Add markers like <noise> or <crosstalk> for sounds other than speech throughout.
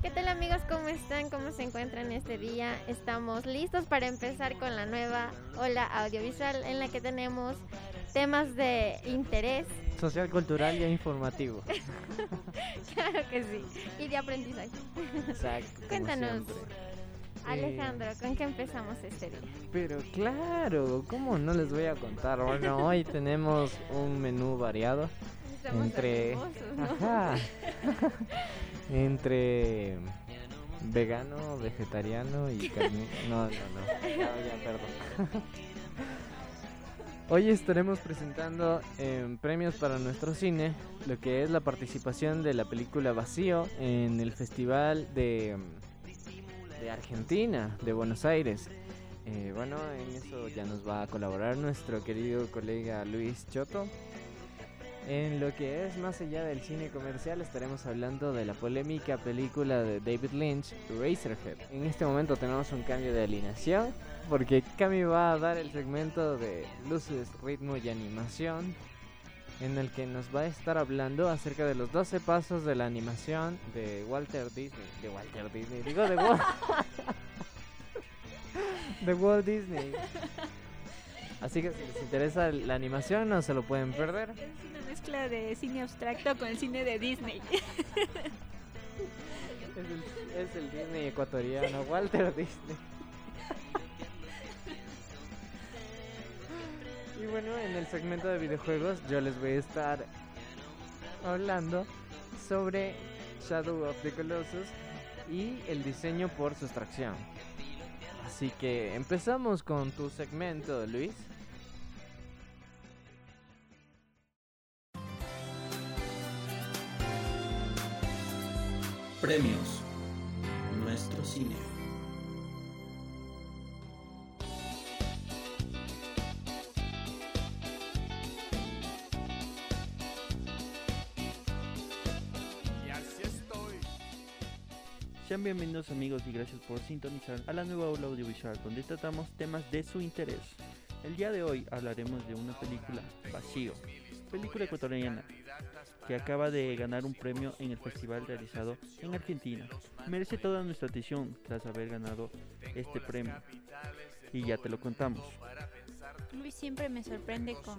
¿Qué tal amigos? ¿Cómo están? ¿Cómo se encuentran este día? Estamos listos para empezar con la nueva Ola Audiovisual en la que tenemos temas de interés, Social, cultural e informativo. <laughs> claro que sí, y de aprendizaje. Exacto. Cuéntanos. siempre. Alejandro, ¿con qué empezamos este día? Pero claro, ¿cómo no les voy a contar? Bueno, hoy tenemos un menú variado. Estamos Entre- ¿no? Ajá. <laughs> Entre vegano, vegetariano y <laughs> carne. No, no, no. Ya, ya, perdón. <laughs> Hoy estaremos presentando em, premios para nuestro cine, lo que es la participación de la película Vacío en el Festival de, em, Argentina, de Buenos Aires. Eh, bueno, en eso ya nos va a colaborar nuestro querido colega Luis Choto. En lo que es más allá del cine comercial estaremos hablando de la polémica película de David Lynch, Razorhead. En este momento tenemos un cambio de alineación porque Cami va a dar el segmento de luces, ritmo y animación en el que nos va a estar hablando acerca de los 12 pasos de la animación de Walter Disney. De Walter Disney, digo de Walt, <laughs> de Walt Disney. Así que si les interesa la animación no se lo pueden perder. Es una mezcla de cine abstracto con el cine de Disney. <laughs> Es el, es el Disney ecuatoriano, Walter <laughs> Disney. Y bueno, en el segmento de videojuegos yo les voy a estar hablando sobre Shadow of the Colossus y el diseño por sustracción. Así que empezamos con tu segmento, Luis. Premios. Nuestro cine. Sean bienvenidos amigos y gracias por sintonizar a la nueva aula audiovisual donde tratamos temas de su interés. El día de hoy hablaremos de una película, Vacío, película ecuatoriana que acaba de ganar un premio en el festival realizado en Argentina. Merece toda nuestra atención tras haber ganado este premio. Y ya te lo contamos. Luis siempre me sorprende con,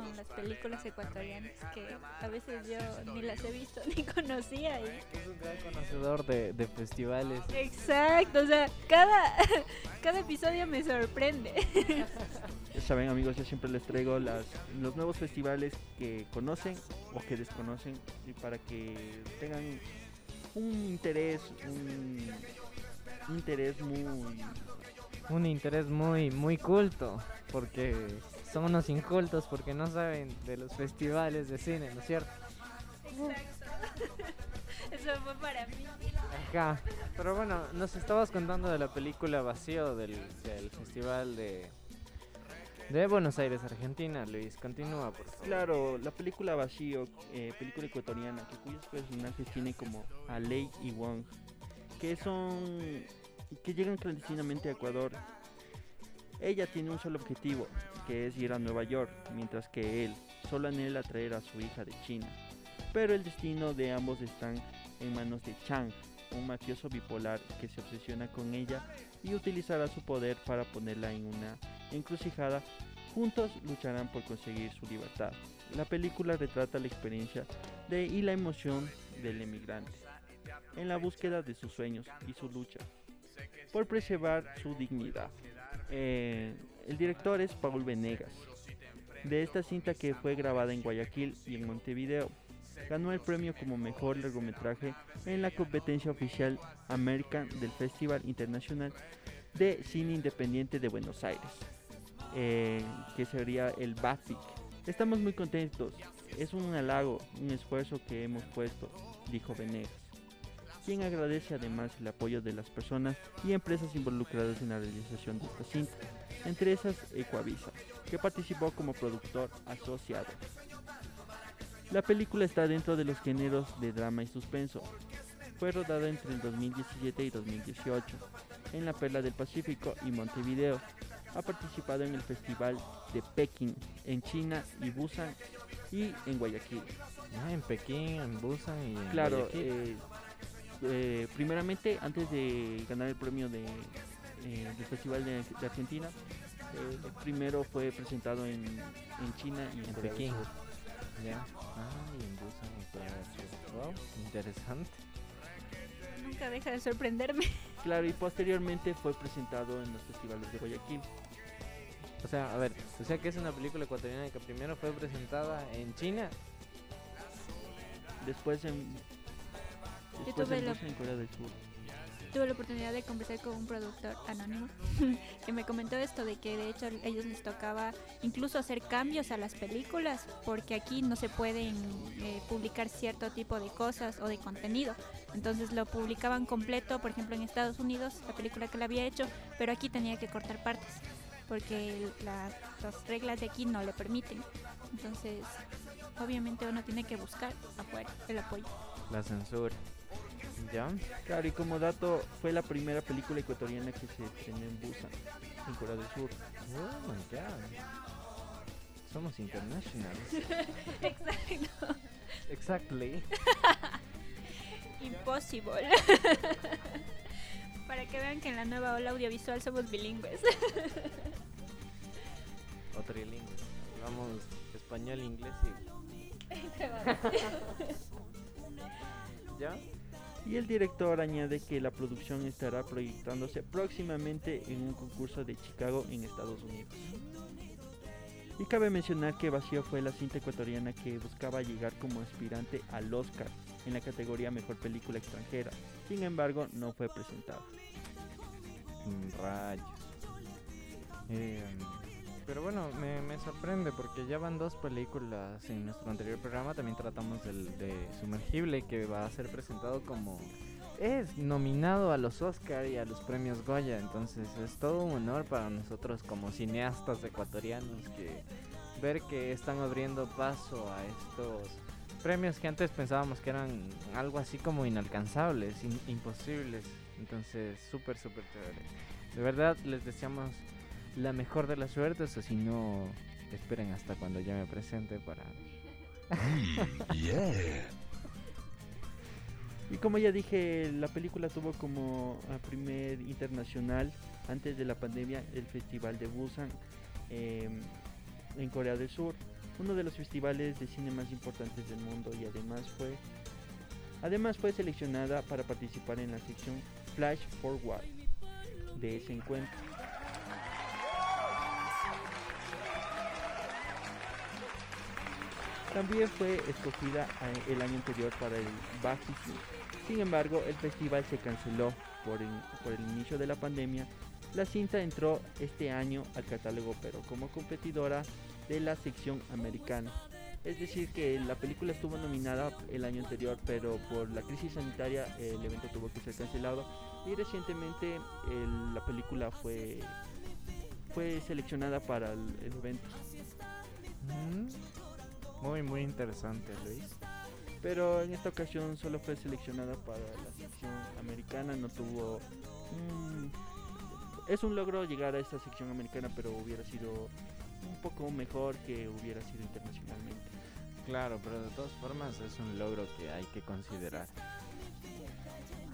con las películas ecuatorianas que a veces yo ni las he visto <laughs> ni conocía. y- Es un gran conocedor de, de festivales. Exacto, o sea, cada, <laughs> cada episodio me sorprende. <laughs> Ya saben amigos, yo siempre les traigo las, los nuevos festivales que conocen o que desconocen y para que tengan un interés, un, un interés muy... un interés muy muy culto porque son unos incultos porque no saben de los festivales de cine, ¿no es cierto? <laughs> Eso fue para mí. Ajá. Pero bueno, nos estabas contando de la película Vacío del, del festival de de Buenos Aires, Argentina, Luis. Continúa, por favor. Claro, la película Vacío, eh, película ecuatoriana, que cuyos personajes tienen como a Lei y Wong, que son... que llegan clandestinamente a Ecuador. Ella tiene un solo objetivo, que es ir a Nueva York, mientras que él solo anhela traer a su hija de China. Pero el destino de ambos están en manos de Chang, un mafioso bipolar que se obsesiona con ella y utilizará su poder para ponerla en una encrucijada Juntos lucharán por conseguir su libertad. La película retrata la experiencia de y la emoción del emigrante en la búsqueda de sus sueños y su lucha por preservar su dignidad. Eh, el director es Paul Venegas. De esta cinta que fue grabada en Guayaquil y en Montevideo, ganó el premio como mejor largometraje en la competencia oficial American del Festival Internacional de Cine Independiente de Buenos Aires eh, que sería el BAFIC. Estamos muy contentos, es un halago, un esfuerzo que hemos puesto, dijo Venegas, quien agradece además el apoyo de las personas y empresas involucradas en la realización de esta cinta, entre esas Ecuavisa, que participó como productor asociado. La película está dentro de los géneros de drama y suspenso. Fue rodada entre el 2017 y 2018 en la Perla del Pacífico y Montevideo. Ha participado en el Festival de Pekín, en China y Busan y en Guayaquil. Ah, en Pekín, en Busan y en Claro, Guayaquil. eh, eh, primeramente, antes de ganar el premio de, eh, del Festival de, de Argentina, eh, primero fue presentado en, en China y en, En Corea del Pekín. Ya. Ah, y en Busan y Corea. Wow, interesante. Nunca deja de sorprenderme. <laughs> Claro, y posteriormente fue presentado en los festivales de Guayaquil. O sea, a ver, o sea que es una película ecuatoriana que primero fue presentada en China. Después en, después tuve en la- Rusia y en Corea del Sur. Tuve la oportunidad de conversar con un productor anónimo <laughs> que me comentó esto de que de hecho a ellos les tocaba incluso hacer cambios a las películas porque aquí no se pueden eh, publicar cierto tipo de cosas o de contenido. Entonces lo publicaban completo, por ejemplo en Estados Unidos, la película que le había hecho, pero aquí tenía que cortar partes porque la- las reglas de aquí no le permiten. Entonces, obviamente uno tiene que buscar afuera el apoyo. La censura. ¿Ya? Claro, y como dato, fue la primera película ecuatoriana que se estrenó en Busan, en Corea del Sur. Oh my god. Somos internationals. <laughs> Exacto. exactly. <laughs> Impossible. Para que vean que en la nueva ola audiovisual somos bilingües. <laughs> O trilingües. Hablamos español, inglés y. ¿Ya? Y el director añade que la producción estará proyectándose próximamente en un concurso de Chicago en Estados Unidos. Y cabe mencionar que Vacío fue la cinta ecuatoriana que buscaba llegar como aspirante al Oscar en la categoría Mejor Película Extranjera. Sin embargo, no fue presentada. Mm, Rayos. Eh, pero bueno, me, me sorprende porque ya van dos películas en nuestro anterior programa. También tratamos del de Sumergible que va a ser presentado como... Es nominado a los Oscar y a los premios Goya. Entonces es todo un honor para nosotros como cineastas ecuatorianos que ver que están abriendo paso a estos premios que antes pensábamos que eran algo así como inalcanzables, in- imposibles. Entonces, súper, súper chévere. De verdad, les deseamos la mejor de las suertes o si no, esperen hasta cuando ya me presente para... Y como ya dije, la película tuvo como primer internacional antes de la pandemia el Festival de Busan em, en Corea del Sur, uno de los festivales de cine más importantes del mundo y además fue además fue seleccionada para participar en la sección Flash Forward de ese encuentro. También fue escogida eh, el año anterior para el Bafisi. Sin embargo, el festival se canceló por el, por inicio de la pandemia. La cinta entró este año al catálogo, pero como competidora de la sección americana. Es decir, que la película estuvo nominada el año anterior, pero por la crisis sanitaria el evento tuvo que ser cancelado. Y recientemente la película fue, fue seleccionada para el- el evento. Mm, Muy, muy interesante, Luis. pero en esta ocasión solo fue seleccionada para la sección americana, no tuvo... mm, es un logro llegar a esta sección americana, pero hubiera sido un poco mejor que hubiera sido internacionalmente. Claro, pero de todas formas es un logro que hay que considerar.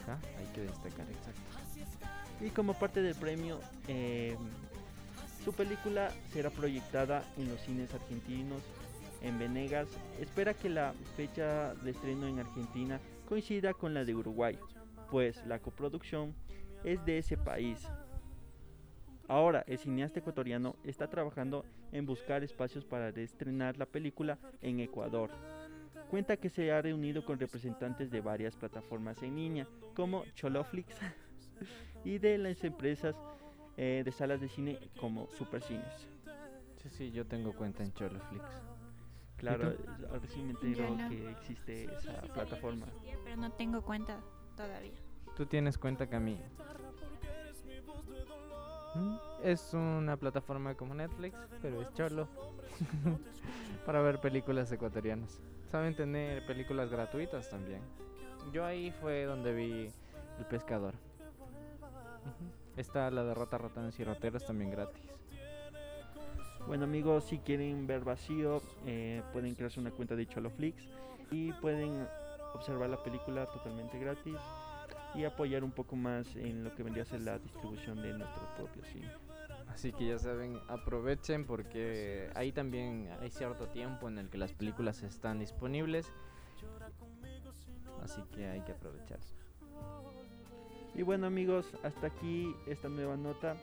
Ajá, hay que destacar, exacto. Y como parte del premio, eh, su película será proyectada en los cines argentinos, en Venegas. Espera que la fecha de estreno en Argentina coincida con la de Uruguay, pues la coproducción es de ese país. Ahora, el cineasta ecuatoriano está trabajando en buscar espacios para estrenar la película en Ecuador. Cuenta que se ha reunido con representantes de varias plataformas en línea, como Choloflix <laughs> y de las empresas eh, de salas de cine como Supercines. Sí, sí, yo tengo cuenta en Choloflix. Claro, eh, recién me Yo entero no. que existe esa plataforma. Pero no tengo cuenta todavía. Tú tienes cuenta, Cami. ¿Mm? Es una plataforma como Netflix, pero es cholo. <laughs> Para ver películas ecuatorianas. Saben tener películas gratuitas también. Yo ahí fue donde vi El Pescador. Está la de Rata Ratones y Rateros también gratis. Bueno amigos, si quieren ver vacío, eh, pueden crearse una cuenta de Choloflix y pueden observar la película totalmente gratis y apoyar un poco más en lo que vendría a ser la distribución de nuestro propio cine. Así que ya saben, aprovechen porque ahí también hay cierto tiempo en el que las películas están disponibles. Así que hay que aprovechar. Y bueno amigos, hasta aquí esta nueva nota.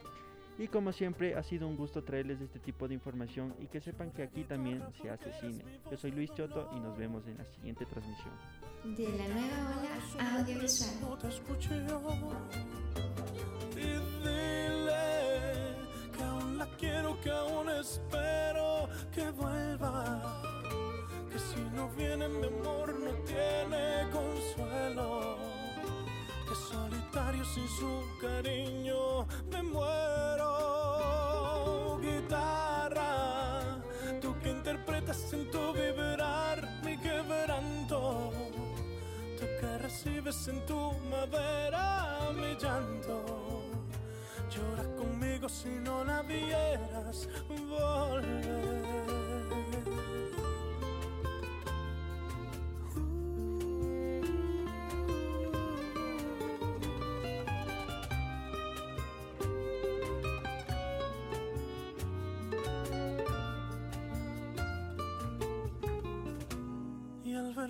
Y como siempre ha sido un gusto traerles este tipo de información y que sepan que aquí también se hace cine. Yo soy Luis Choto y nos vemos en la siguiente transmisión. De la nueva ola audiovisual. No te escuché yo. Y dile que aún la quiero, que aún espero que vuelva. Que si no viene mi amor no tiene consuelo. Que solitario sin su cariño me muero. Recibes en tu madera mi llanto. Llora conmigo si no la vieras volver.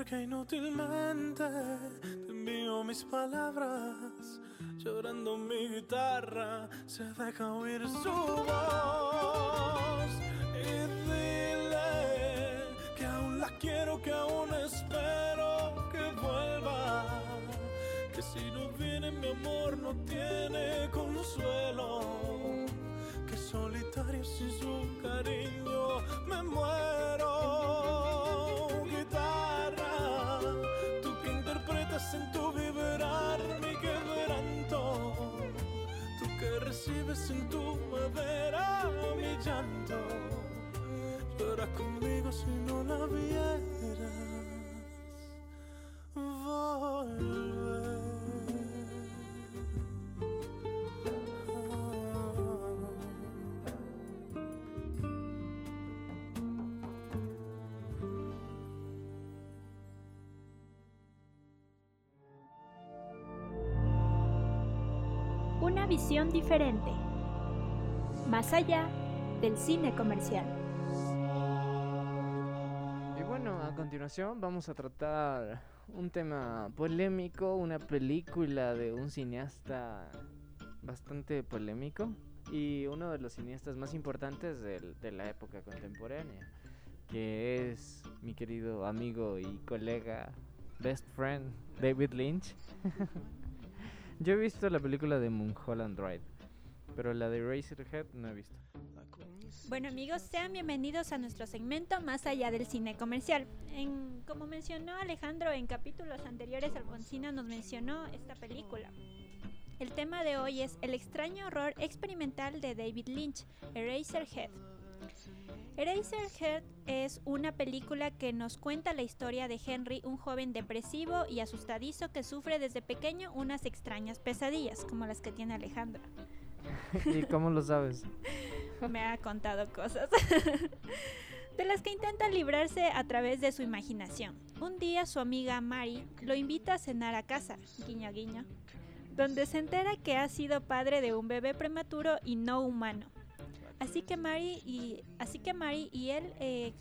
Que inútilmente mis palabras, llorando mi guitarra, se deja oír su voz. Y dile que aún la quiero, que aún espero que vuelva. Que si no viene mi amor no tiene consuelo. Una visión diferente. Más allá del cine comercial. Y bueno, a continuación vamos a tratar un tema polémico, una película de un cineasta bastante polémico y uno de los cineastas más importantes del- de la época contemporánea, que es mi querido amigo y colega, best friend, David Lynch. <laughs> Yo he visto la película de Mulholland Drive, pero la de Razorhead no he visto. Bueno amigos, sean bienvenidos a nuestro segmento Más allá del cine comercial. En, como mencionó Alejandro en capítulos anteriores, Alfonsina nos mencionó esta película. El tema de hoy es el extraño horror experimental de David Lynch, Eraserhead. Eraserhead es una película que nos cuenta la historia de Henry, un joven depresivo y asustadizo que sufre desde pequeño unas extrañas pesadillas, como las que tiene Alejandro. <laughs> ¿Y cómo lo sabes? <laughs> me ha contado cosas <laughs> de las que intenta librarse a través de su imaginación. Un día su amiga Mary lo invita a cenar a casa, guiño guiño, donde se entera que ha sido padre de un bebé prematuro y no humano. Así que Mary y así que Mary y él eh,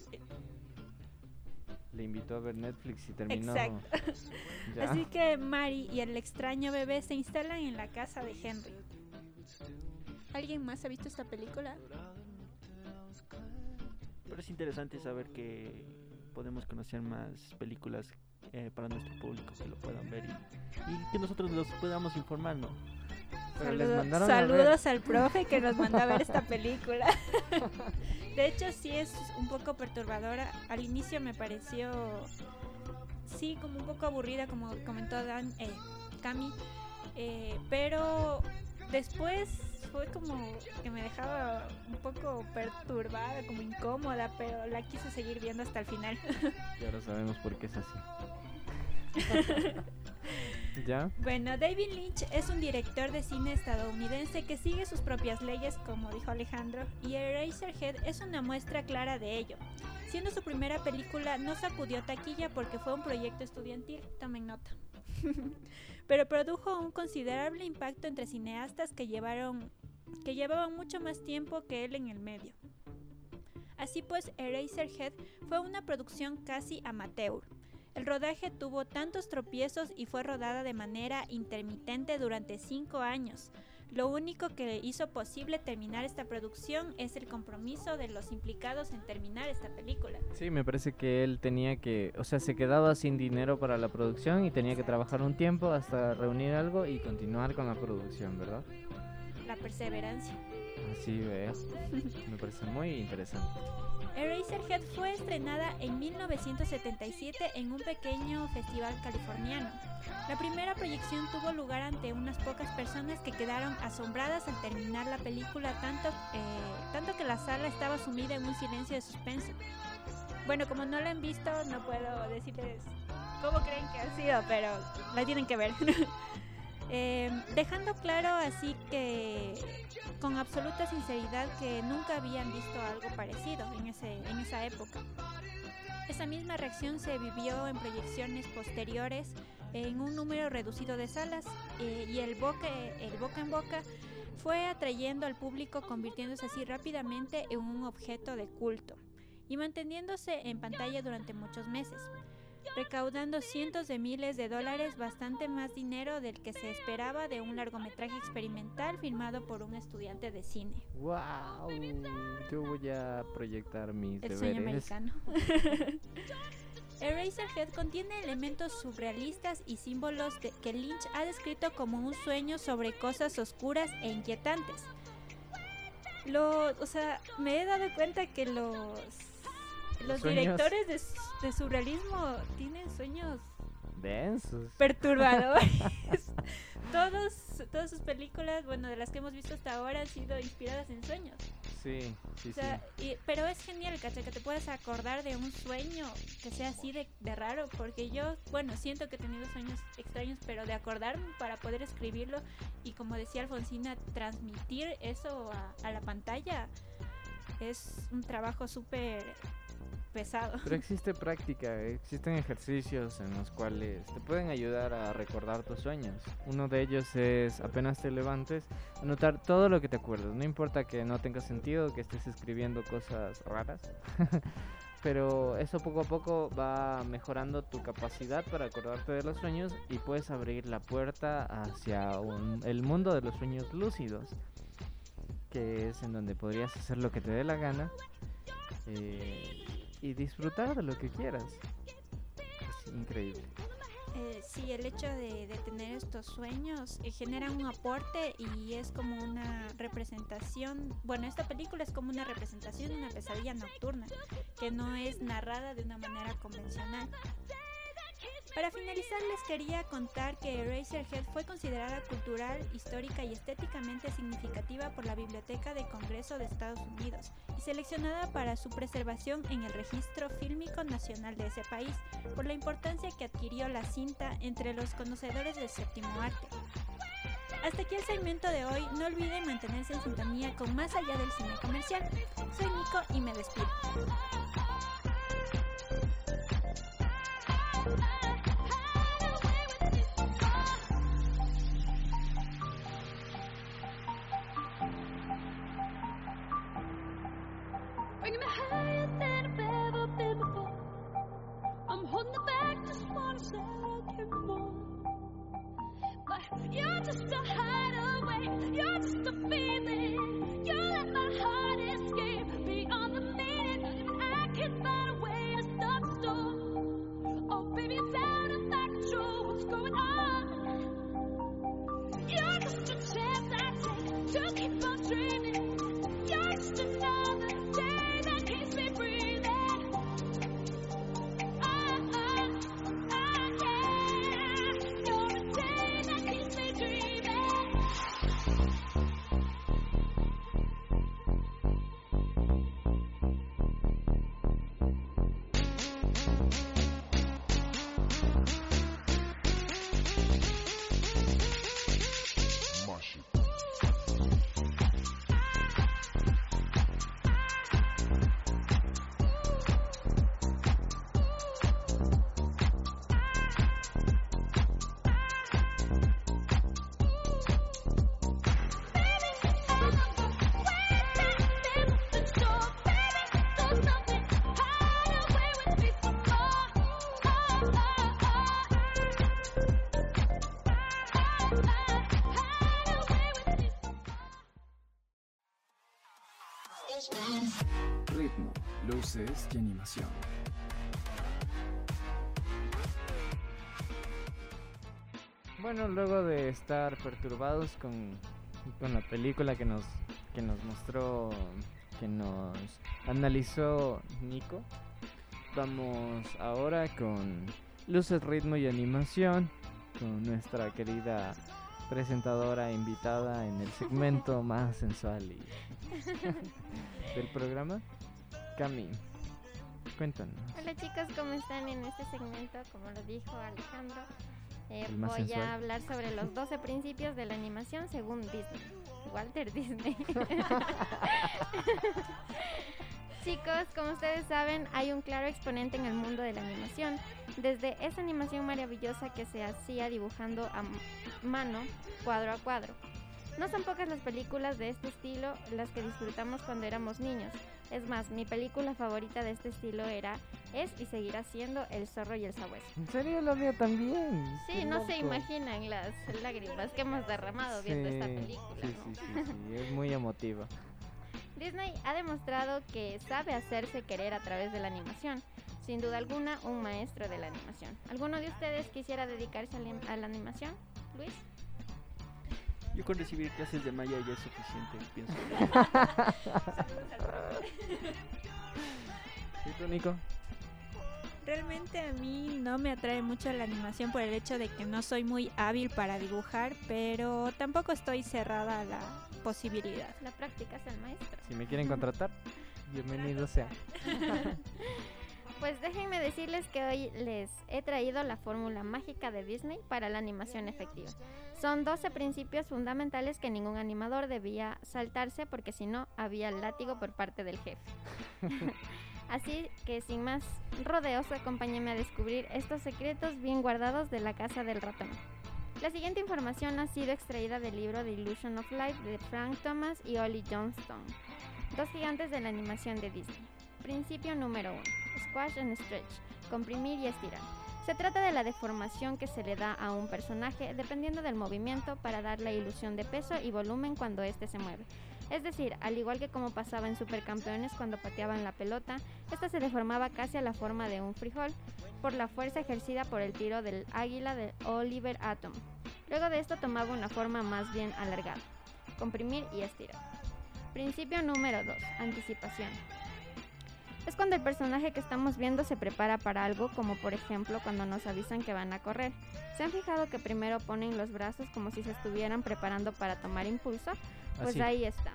Le invitó a ver Netflix y terminó. Exacto. <laughs> Ya. así que Mary y el extraño bebé se instalan en la casa de Henry. ¿Alguien más ha visto esta película? Pero es interesante saber que podemos conocer más películas eh, para nuestro público que lo puedan ver y, y que nosotros los podamos informar, ¿no? Saludo- saludos al profe que nos mandó a ver esta película. <laughs> De hecho, sí es un poco perturbadora. Al inicio me pareció, sí, como un poco aburrida, como comentó Dan, eh, Cami. Eh, pero después fue como que me dejaba un poco perturbada, como incómoda, pero la quise seguir viendo hasta el final. <laughs> Y ahora sabemos por qué es así. <laughs> Bueno, David Lynch es un director de cine estadounidense que sigue sus propias leyes, como dijo Alejandro, y Eraserhead es una muestra clara de ello. Siendo su primera película, no sacudió taquilla porque fue un proyecto estudiantil, tomen nota. <laughs> Pero produjo un considerable impacto entre cineastas que llevaron que llevaban mucho más tiempo que él en el medio. Así pues, Eraserhead fue una producción casi amateur. El rodaje tuvo tantos tropiezos y fue rodada de manera intermitente durante cinco años. Lo único que hizo posible terminar esta producción es el compromiso de los implicados en terminar esta película. Sí, me parece que él tenía que, o sea, se quedaba sin dinero para la producción y tenía que trabajar un tiempo hasta reunir algo y continuar con la producción, ¿verdad? La perseverancia. Así. Me parece muy interesante. Eraserhead fue estrenada en 1977 en un pequeño festival californiano. La primera proyección tuvo lugar ante unas pocas personas que quedaron asombradas al terminar la película, tanto, eh, tanto que la sala estaba sumida en un silencio de suspenso. Bueno, como no la han visto, no puedo decirles cómo creen que ha sido, pero la tienen que ver. <laughs> Eh, dejando claro así que con absoluta sinceridad que nunca habían visto algo parecido en, ese, en esa época. Esa misma reacción se vivió en proyecciones posteriores en un número reducido de salas eh, y el boca, el boca en boca fue atrayendo al público convirtiéndose así rápidamente en un objeto de culto y manteniéndose en pantalla durante muchos meses recaudando cientos de miles de dólares, bastante más dinero del que se esperaba de un largometraje experimental filmado por un estudiante de cine. ¡Wow! Yo voy a proyectar mis El sueño americano. Eraserhead contiene elementos surrealistas y símbolos de- que Lynch ha descrito como un sueño sobre cosas oscuras e inquietantes. Lo, o sea, me he dado cuenta que los los Sueños. directores de, de surrealismo tienen sueños Densos. perturbadores. <laughs> Todos, todas sus películas, bueno, de las que hemos visto hasta ahora han sido inspiradas en sueños. Sí, sí, O sea, y- pero es genial, ¿cachai? Que te puedas acordar de un sueño que sea así de, de raro, porque yo, bueno, siento que he tenido sueños extraños, pero de acordarme para poder escribirlo y como decía Alfonsina, transmitir eso a, a la pantalla es un trabajo súper pesado. Pero existe práctica, existen ejercicios en los cuales te pueden ayudar a recordar tus sueños. Uno de ellos es apenas te levantes, anotar todo lo que te acuerdas. No importa que no tenga sentido, que estés escribiendo cosas raras. <laughs> Pero eso poco a poco va mejorando tu capacidad para acordarte de los sueños y puedes abrir la puerta hacia un- el mundo de los sueños lúcidos, que es en donde podrías hacer lo que te dé la gana eh, y disfrutar de lo que quieras. Es increíble. Eh, sí, el hecho de, tener estos sueños eh, genera un aporte y es como una representación, bueno, esta película es como una representación de una pesadilla nocturna que no es narrada de una manera convencional. Para finalizar les quería contar que Eraserhead fue considerada cultural, histórica y estéticamente significativa por la Biblioteca de Congreso de Estados Unidos y seleccionada para su preservación en el Registro Fílmico Nacional de ese país por la importancia que adquirió la cinta entre los conocedores del séptimo arte. Hasta aquí el segmento de hoy, no olviden mantenerse en sintonía con Más allá del cine comercial. Soy Nico y me despido. You're just a hideaway, you're just a feeling. Ritmo, luces y animación. Bueno, luego de estar perturbados con, con la película que nos, que nos mostró, que nos analizó Nico, vamos ahora con luces, ritmo y animación, con nuestra querida presentadora invitada en el segmento <laughs> más sensual y <laughs> del programa, Cami. Cuéntanos. Hola chicos, ¿cómo están en este segmento? Como lo dijo Alejandro, eh, voy sensual. a hablar sobre los 12 principios de la animación según Disney. Walter Disney. <laughs> Chicos, como ustedes saben, hay un claro exponente en el mundo de la animación. Desde esa animación maravillosa que se hacía dibujando a mano, cuadro a cuadro. No son pocas las películas de este estilo las que disfrutamos cuando éramos niños. Es más, mi película favorita de este estilo era, es y seguirá siendo El zorro y el sabueso. ¿En serio la mía también? Sí, Qué no se loco. imaginan las lágrimas que hemos derramado viendo esta Sí, película. Sí, ¿no? sí, sí, sí, es muy emotiva. Disney ha demostrado que sabe hacerse querer a través de la animación. Sin duda alguna, un maestro de la animación. ¿Alguno de ustedes quisiera dedicarse a la, animación? Luis. Yo con recibir clases de Maya ya es suficiente, pienso. <laughs> ¿Y tú, Nico? Realmente a mí no me atrae mucho la animación por el hecho de que no soy muy hábil para dibujar, pero tampoco estoy cerrada a la posibilidad. La práctica es el maestro. Si me quieren contratar, <laughs> bienvenido sea. <laughs> Pues déjenme decirles que hoy les he traído la fórmula mágica de Disney para la animación efectiva. Son 12 principios fundamentales que ningún animador debía saltarse porque si no había látigo por parte del jefe. <laughs> Así que sin más rodeos, acompáñenme a descubrir estos secretos bien guardados de la casa del ratón. La siguiente información ha sido extraída del libro The Illusion of Life de Frank Thomas y Ollie Johnston, dos gigantes de la animación de Disney. Principio número 1. Squash and stretch. Comprimir y estirar. Se trata de la deformación que se le da a un personaje dependiendo del movimiento para dar la ilusión de peso y volumen cuando éste se mueve. Es decir, al igual que como pasaba en Supercampeones cuando pateaban la pelota, esta se deformaba casi a la forma de un frijol por la fuerza ejercida por el tiro del águila de Oliver Atom. Luego de esto tomaba una forma más bien alargada. Comprimir y estirar. Principio número 2. Anticipación. Es cuando el personaje que estamos viendo se prepara para algo, como por ejemplo cuando nos avisan que van a correr. ¿Se han fijado que primero ponen los brazos como si se estuvieran preparando para tomar impulso? Pues Así. ahí está.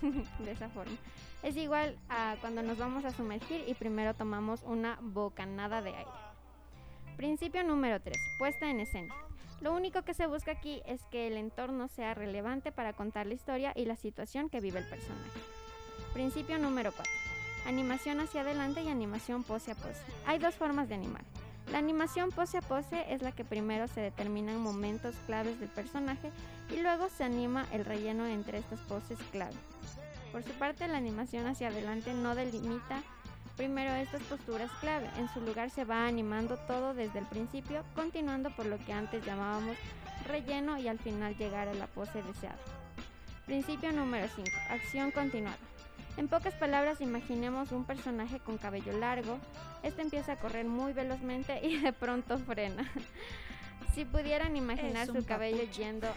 <laughs> De esa forma. Es igual a cuando nos vamos a sumergir y primero tomamos una bocanada de aire. Principio número 3. Puesta en escena. Lo único que se busca aquí es que el entorno sea relevante para contar la historia y la situación que vive el personaje. Principio número 4. Animación hacia adelante y animación pose a pose. Hay dos formas de animar. La animación pose a pose es la que primero se determinan momentos claves del personaje y luego se anima el relleno entre estas poses clave. Por su parte, la animación hacia adelante no delimita primero estas posturas clave. En su lugar se va animando todo desde el principio, continuando por lo que antes llamábamos relleno y al final llegar a la pose deseada. Principio número 5. Acción continuada. En pocas palabras, imaginemos un personaje con cabello largo. Este empieza a correr muy velozmente y de pronto frena. <laughs> Si pudieran imaginar su cabello papucho. yendo...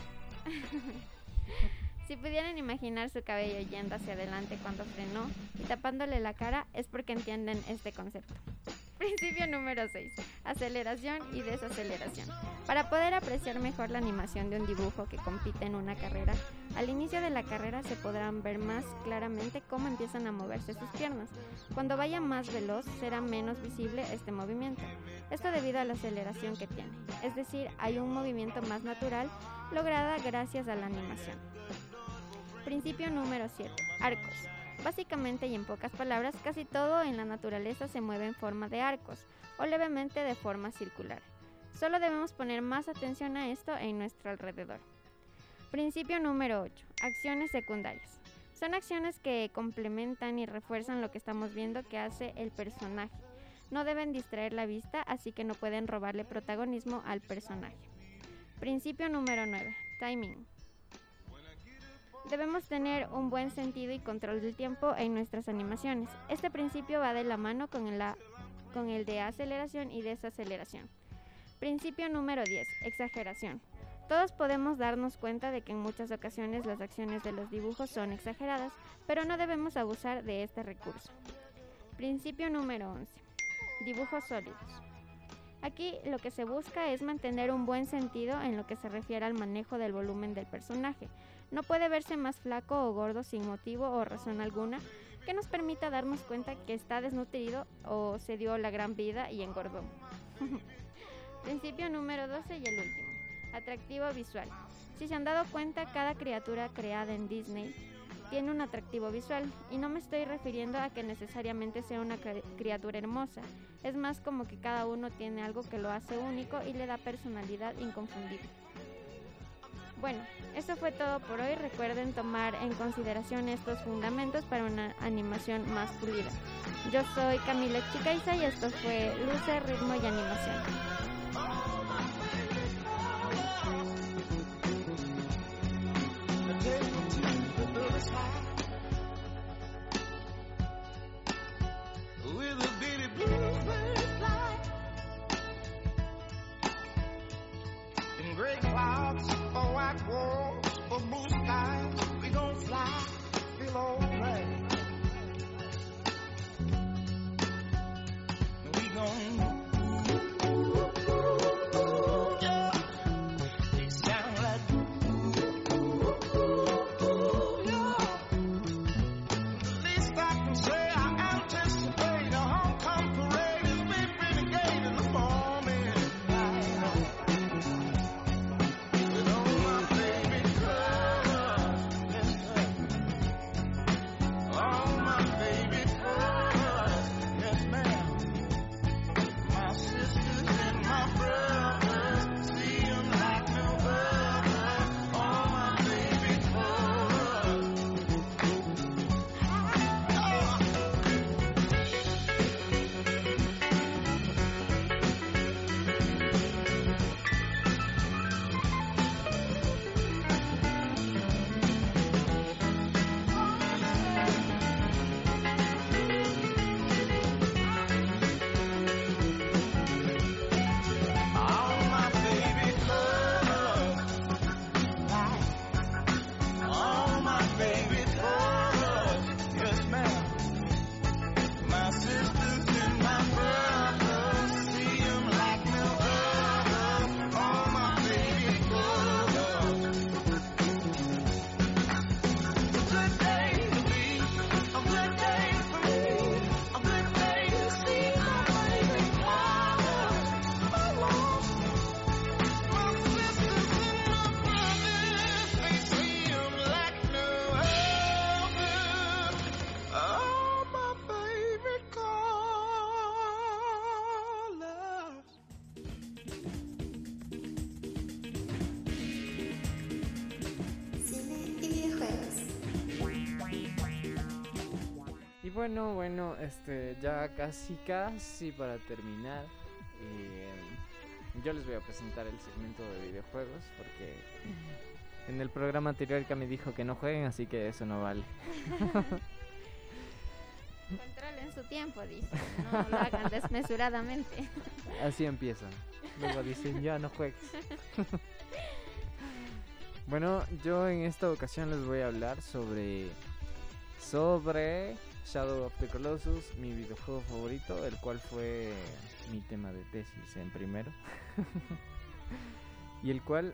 <laughs> si pudieran imaginar su cabello yendo hacia adelante cuando frenó y tapándole la cara, es porque entienden este concepto. <laughs> Principio número 6. Aceleración y desaceleración. Para poder apreciar mejor la animación de un dibujo que compite en una carrera, al inicio de la carrera se podrán ver más claramente cómo empiezan a moverse sus piernas. Cuando vaya más veloz será menos visible este movimiento. Esto debido a la aceleración que tiene. Es decir, hay un movimiento más natural lograda gracias a la animación. Principio número 7. Arcos. Básicamente y en pocas palabras, casi todo en la naturaleza se mueve en forma de arcos o levemente de forma circular. Solo debemos poner más atención a esto en nuestro alrededor. Principio número 8. Acciones secundarias. Son acciones que complementan y refuerzan lo que estamos viendo que hace el personaje. No deben distraer la vista, así que no pueden robarle protagonismo al personaje. Principio número 9. Timing. Debemos tener un buen sentido y control del tiempo en nuestras animaciones. Este principio va de la mano con con el de aceleración y desaceleración. Principio número 10. Exageración. Todos podemos darnos cuenta de que en muchas ocasiones las acciones de los dibujos son exageradas, pero no debemos abusar de este recurso. Principio número 11. Dibujos sólidos. Aquí lo que se busca es mantener un buen sentido en lo que se refiere al manejo del volumen del personaje. No puede verse más flaco o gordo sin motivo o razón alguna que nos permita darnos cuenta que está desnutrido o se dio la gran vida y engordó. <laughs> Principio número 12 y el último. Atractivo visual. Si se han dado cuenta, cada criatura creada en Disney tiene un atractivo visual y no me estoy refiriendo a que necesariamente sea una cri- criatura hermosa. Es más como que cada uno tiene algo que lo hace único y le da personalidad inconfundible. Bueno, eso fue todo por hoy. Recuerden tomar en consideración estos fundamentos para una animación más pulida. Yo soy Camila Chicaiza y esto fue Luce, Ritmo y Animación. Bueno, bueno, este, ya casi, casi para terminar, eh, yo les voy a presentar el segmento de videojuegos porque en el programa anterior Cami dijo que no jueguen, así que eso no vale. <laughs> Controlen su tiempo, dice. No lo hagan desmesuradamente. <laughs> Así empiezan. Luego dicen, ya no juegues. <laughs> bueno, yo en esta ocasión les voy a hablar sobre sobre Shadow of the Colossus, mi videojuego favorito, el cual fue mi tema de tesis en primero. <laughs> y el cual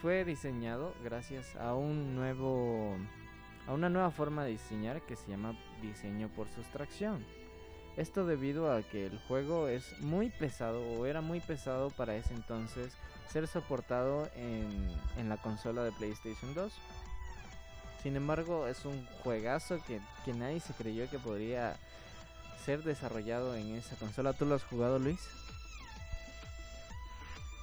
fue diseñado gracias a un nuevo a una nueva forma de diseñar que se llama diseño por sustracción. Esto debido a que el juego es muy pesado o era muy pesado para ese entonces ser soportado en, en la consola de PlayStation 2. Sin embargo, es un juegazo que, que nadie se creyó que podría ser desarrollado en esa consola. ¿Tú lo has jugado, Luis?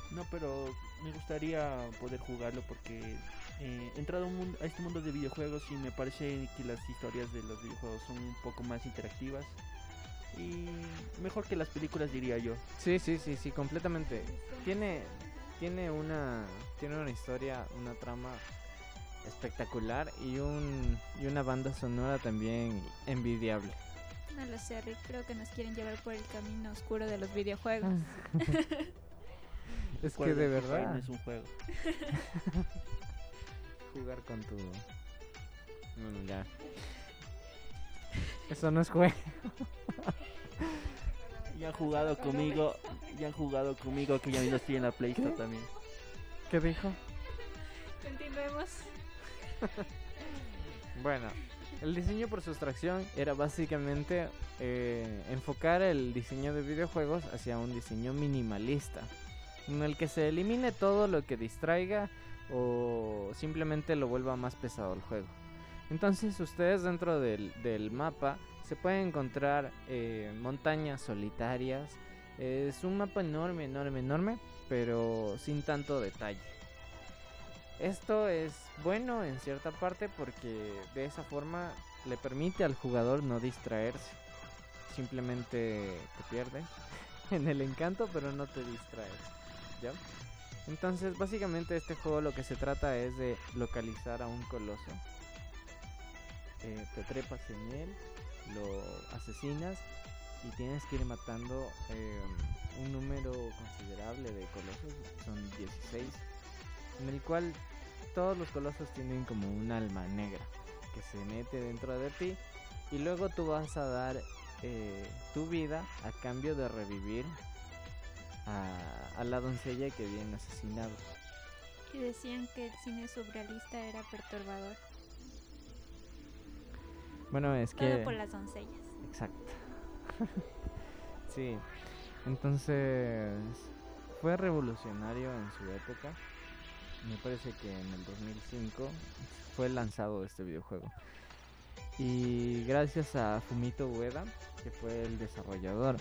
No, pero me gustaría poder jugarlo porque eh, he entrado a, este mundo de videojuegos y me parece que las historias de los videojuegos son un poco más interactivas y mejor que las películas diría yo. Sí, sí, sí, sí, completamente. Tiene, tiene una, tiene una historia, una trama espectacular y un y una banda sonora también envidiable. No lo sé, Rick. Creo que nos quieren llevar por el camino oscuro de los videojuegos. <laughs> Es que de verdad no es un juego. <laughs> jugar con tu Mm, ya. <laughs> Eso no es juego. Ya han jugado conmigo, ya han jugado conmigo que ya no estoy en la Play también. ¿Qué dijo? Continuemos. <laughs> Bueno, el diseño por sustracción era básicamente eh, enfocar el diseño de videojuegos hacia un diseño minimalista, en el que se elimine todo lo que distraiga o simplemente lo vuelva más pesado el juego. Entonces ustedes dentro del, mapa se pueden encontrar eh, montañas solitarias. Es un mapa enorme, enorme, enorme, pero sin tanto detalle. Esto es bueno en cierta parte porque de esa forma le permite al jugador no distraerse. Simplemente te pierdes <laughs> en el encanto, pero no te distraes. ¿Ya? Entonces, básicamente este juego lo que se trata es de localizar a un coloso. Eh, te trepas en él, lo asesinas y tienes que ir matando eh, un número considerable de colosos, son 16, en el cual todos los colosos tienen como un alma negra que se mete dentro de ti y luego tú vas a dar eh, tu vida a cambio de revivir a, a la doncella que viene asesinado. Y decían que el cine surrealista era perturbador. Bueno, es que... Todo por las doncellas. Exacto. <laughs> sí. Entonces fue revolucionario en su época. Me parece que en el 2005 fue lanzado este videojuego. Y gracias a Fumito Ueda, que fue el desarrollador,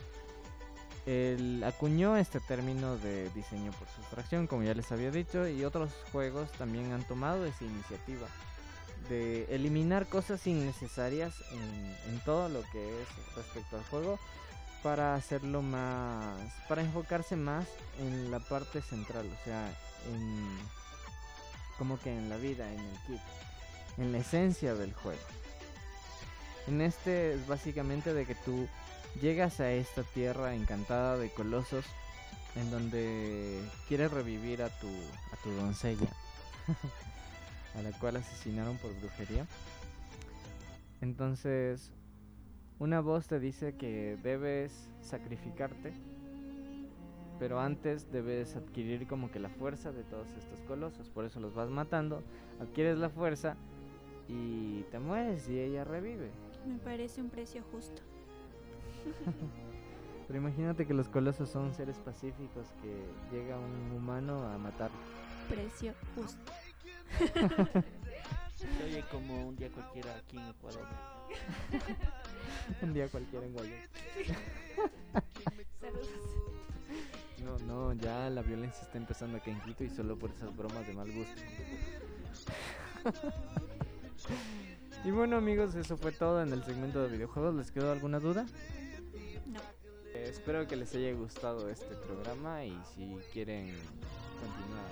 él acuñó este término de diseño por sustracción, como ya les había dicho, y otros juegos también han tomado esa iniciativa de eliminar cosas innecesarias en, en todo lo que es respecto al juego para hacerlo más, para enfocarse más en la parte central, o sea, en como que en la vida, en el kit, en la esencia del juego. En este es básicamente de que tú llegas a esta tierra encantada de colosos en donde quieres revivir a tu a tu doncella <laughs> a la cual asesinaron por brujería. Entonces, una voz te dice que debes sacrificarte, pero antes debes adquirir como que la fuerza de todos estos colosos, por eso los vas matando, adquieres la fuerza y te mueres y ella revive. Me parece un precio justo. <laughs> Pero imagínate que los colosos son seres pacíficos que llega un humano a matar. Precio justo. Se oye como un día cualquiera aquí en Ecuador. <laughs> un día cualquiera en Guayana. <laughs> Saludos. No, no, ya la violencia está empezando aquí en Quito y solo por esas bromas de mal gusto. <laughs> y bueno amigos, eso fue todo en el segmento de videojuegos. ¿Les quedó alguna duda? No. Eh, espero que les haya gustado este programa y si quieren continuar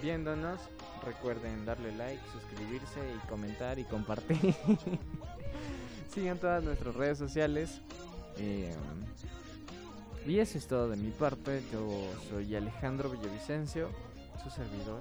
viéndonos, recuerden darle like, suscribirse y comentar y compartir. <laughs> Sigan todas nuestras redes sociales. eh, y eso es todo de mi parte. Yo soy Alejandro Villavicencio, su servidor.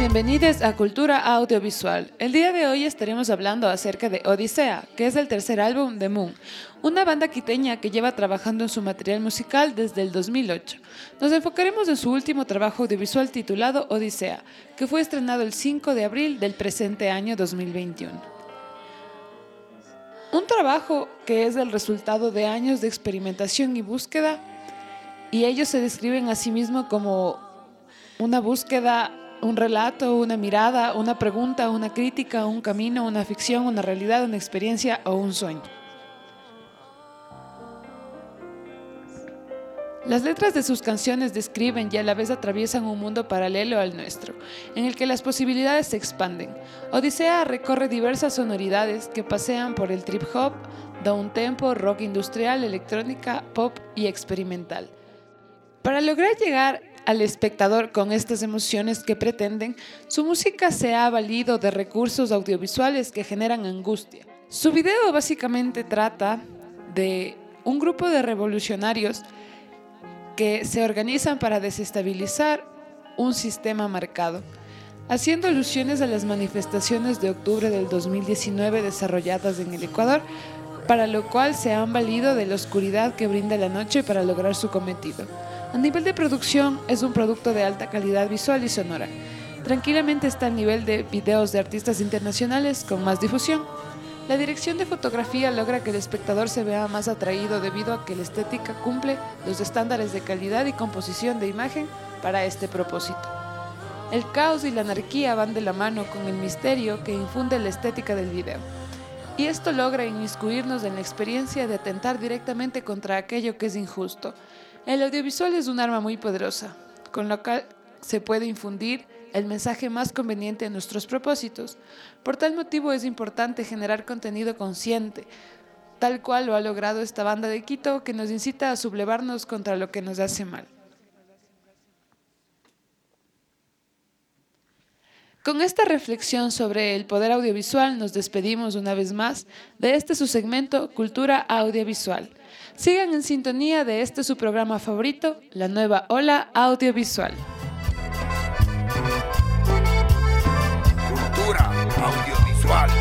Bienvenidos a Cultura Audiovisual. El día de hoy estaremos hablando acerca de Odisea, que es el tercer álbum de Moon, una banda quiteña que lleva trabajando en su material musical desde el 2008. Nos enfocaremos en su último trabajo audiovisual titulado Odisea, que fue estrenado el 5 de abril del presente año 2021. Un trabajo que es el resultado de años de experimentación y búsqueda, y ellos se describen a sí mismos como una búsqueda un relato, una mirada, una pregunta, una crítica, un camino, una ficción, una realidad, una experiencia o un sueño. Las letras de sus canciones describen y a la vez atraviesan un mundo paralelo al nuestro, en el que las posibilidades se expanden. Odisea recorre diversas sonoridades que pasean por el trip hop, down tempo, rock industrial, electrónica, pop y experimental. Para lograr llegar al espectador con estas emociones que pretenden, su música se ha valido de recursos audiovisuales que generan angustia. Su video básicamente trata de un grupo de revolucionarios que se organizan para desestabilizar un sistema marcado, haciendo alusiones a las manifestaciones de octubre del 2019 desarrolladas en el Ecuador, para lo cual se han valido de la oscuridad que brinda la noche para lograr su cometido. A nivel de producción es un producto de alta calidad visual y sonora. Tranquilamente está al nivel de videos de artistas internacionales con más difusión. La dirección de fotografía logra que el espectador se vea más atraído debido a que la estética cumple los estándares de calidad y composición de imagen para este propósito. El caos y la anarquía van de la mano con el misterio que infunde la estética del video. Y esto logra inmiscuirnos en la experiencia de atentar directamente contra aquello que es injusto, el audiovisual es un arma muy poderosa, con lo cual se puede infundir el mensaje más conveniente a nuestros propósitos. Por tal motivo es importante generar contenido consciente, tal cual lo ha logrado esta banda de Quito que nos incita a sublevarnos contra lo que nos hace mal. Con esta reflexión sobre el poder audiovisual nos despedimos una vez más de este su segmento Cultura Audiovisual. Sigan en sintonía de este su programa favorito, La Nueva Ola Audiovisual. Cultura audiovisual.